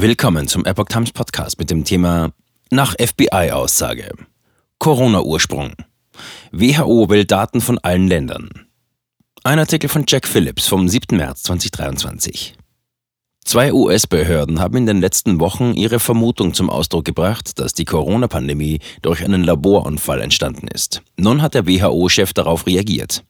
Willkommen zum Epoch Times Podcast mit dem Thema Nach FBI-Aussage. Corona-Ursprung. WHO will Daten von allen Ländern. Ein Artikel von Jack Phillips vom 7. März 2023. Zwei US-Behörden haben in den letzten Wochen ihre Vermutung zum Ausdruck gebracht, dass die Corona-Pandemie durch einen Laborunfall entstanden ist. Nun hat der WHO-Chef darauf reagiert.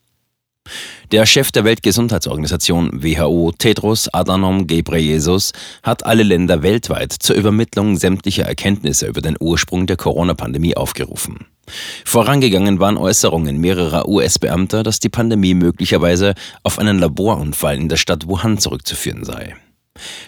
Der Chef der Weltgesundheitsorganisation WHO, Tedros Adhanom Ghebreyesus, hat alle Länder weltweit zur Übermittlung sämtlicher Erkenntnisse über den Ursprung der Corona-Pandemie aufgerufen. Vorangegangen waren Äußerungen mehrerer US-Beamter, dass die Pandemie möglicherweise auf einen Laborunfall in der Stadt Wuhan zurückzuführen sei.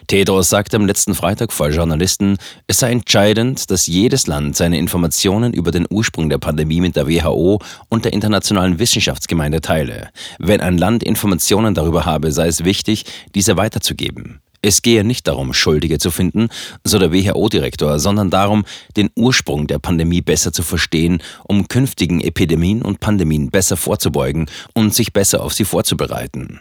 Tedros sagte am letzten Freitag vor Journalisten, es sei entscheidend, dass jedes Land seine Informationen über den Ursprung der Pandemie mit der WHO und der internationalen Wissenschaftsgemeinde teile. Wenn ein Land Informationen darüber habe, sei es wichtig, diese weiterzugeben. Es gehe nicht darum, Schuldige zu finden, so der WHO-Direktor, sondern darum, den Ursprung der Pandemie besser zu verstehen, um künftigen Epidemien und Pandemien besser vorzubeugen und sich besser auf sie vorzubereiten.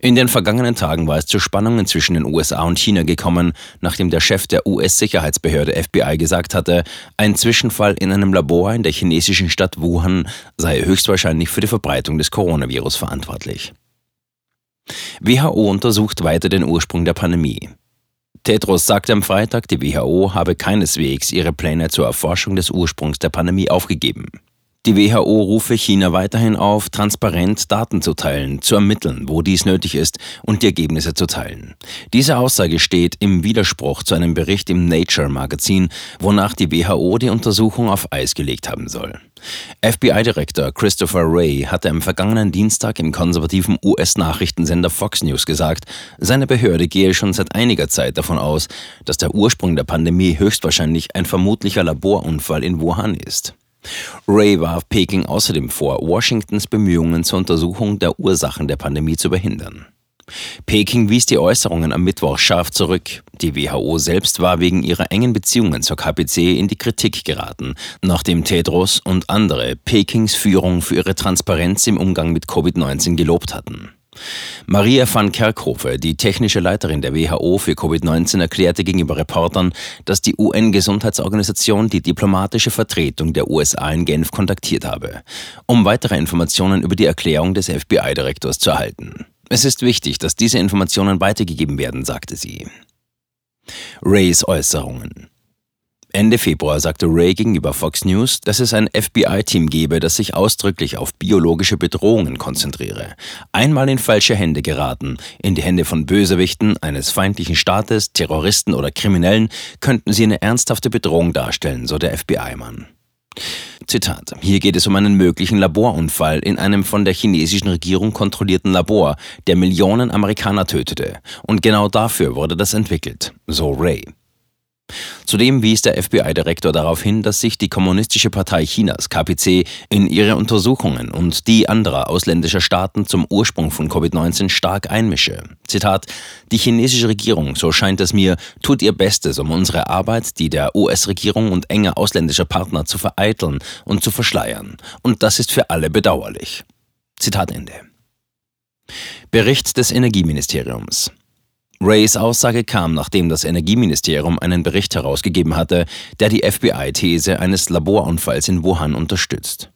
In den vergangenen Tagen war es zu Spannungen zwischen den USA und China gekommen, nachdem der Chef der US-Sicherheitsbehörde FBI gesagt hatte, ein Zwischenfall in einem Labor in der chinesischen Stadt Wuhan sei höchstwahrscheinlich für die Verbreitung des Coronavirus verantwortlich. WHO untersucht weiter den Ursprung der Pandemie. Tedros sagte am Freitag, die WHO habe keineswegs ihre Pläne zur Erforschung des Ursprungs der Pandemie aufgegeben. Die WHO rufe China weiterhin auf, transparent Daten zu teilen, zu ermitteln, wo dies nötig ist und die Ergebnisse zu teilen. Diese Aussage steht im Widerspruch zu einem Bericht im Nature Magazin, wonach die WHO die Untersuchung auf Eis gelegt haben soll. FBI-Direktor Christopher Wray hatte am vergangenen Dienstag im konservativen US-Nachrichtensender Fox News gesagt, seine Behörde gehe schon seit einiger Zeit davon aus, dass der Ursprung der Pandemie höchstwahrscheinlich ein vermutlicher Laborunfall in Wuhan ist. Ray warf Peking außerdem vor, Washingtons Bemühungen zur Untersuchung der Ursachen der Pandemie zu behindern. Peking wies die Äußerungen am Mittwoch scharf zurück. Die WHO selbst war wegen ihrer engen Beziehungen zur KPC in die Kritik geraten, nachdem Tedros und andere Pekings Führung für ihre Transparenz im Umgang mit Covid-19 gelobt hatten. Maria van Kerkhove, die technische Leiterin der WHO für Covid-19, erklärte gegenüber Reportern, dass die UN-Gesundheitsorganisation die diplomatische Vertretung der USA in Genf kontaktiert habe, um weitere Informationen über die Erklärung des FBI-Direktors zu erhalten. Es ist wichtig, dass diese Informationen weitergegeben werden, sagte sie. Rays Äußerungen. Ende Februar sagte Ray gegenüber Fox News, dass es ein FBI-Team gebe, das sich ausdrücklich auf biologische Bedrohungen konzentriere. Einmal in falsche Hände geraten, in die Hände von Bösewichten, eines feindlichen Staates, Terroristen oder Kriminellen, könnten sie eine ernsthafte Bedrohung darstellen, so der FBI-Mann. Zitat. Hier geht es um einen möglichen Laborunfall in einem von der chinesischen Regierung kontrollierten Labor, der Millionen Amerikaner tötete. Und genau dafür wurde das entwickelt, so Ray. Zudem wies der FBI-Direktor darauf hin, dass sich die Kommunistische Partei Chinas, KPC, in ihre Untersuchungen und die anderer ausländischer Staaten zum Ursprung von Covid-19 stark einmische. Zitat, die chinesische Regierung, so scheint es mir, tut ihr Bestes, um unsere Arbeit, die der US-Regierung und enger ausländischer Partner zu vereiteln und zu verschleiern. Und das ist für alle bedauerlich. Zitat Ende. Bericht des Energieministeriums. Rays Aussage kam, nachdem das Energieministerium einen Bericht herausgegeben hatte, der die FBI-These eines Laborunfalls in Wuhan unterstützt.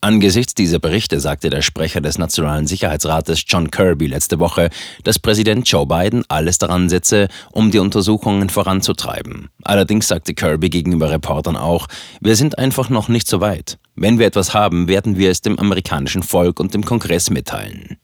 Angesichts dieser Berichte sagte der Sprecher des Nationalen Sicherheitsrates John Kirby letzte Woche, dass Präsident Joe Biden alles daran setze, um die Untersuchungen voranzutreiben. Allerdings sagte Kirby gegenüber Reportern auch, wir sind einfach noch nicht so weit. Wenn wir etwas haben, werden wir es dem amerikanischen Volk und dem Kongress mitteilen.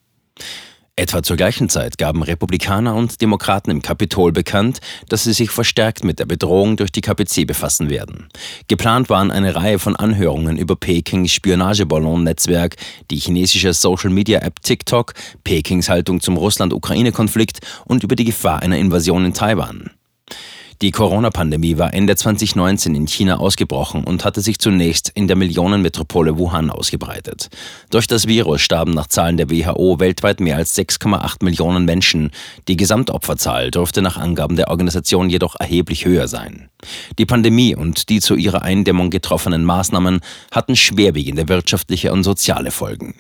Etwa zur gleichen Zeit gaben Republikaner und Demokraten im Kapitol bekannt, dass sie sich verstärkt mit der Bedrohung durch die KPC befassen werden. Geplant waren eine Reihe von Anhörungen über Pekings Spionageballon-Netzwerk, die chinesische Social-Media-App TikTok, Pekings Haltung zum Russland-Ukraine-Konflikt und über die Gefahr einer Invasion in Taiwan. Die Corona-Pandemie war Ende 2019 in China ausgebrochen und hatte sich zunächst in der Millionenmetropole Wuhan ausgebreitet. Durch das Virus starben nach Zahlen der WHO weltweit mehr als 6,8 Millionen Menschen. Die Gesamtopferzahl dürfte nach Angaben der Organisation jedoch erheblich höher sein. Die Pandemie und die zu ihrer Eindämmung getroffenen Maßnahmen hatten schwerwiegende wirtschaftliche und soziale Folgen.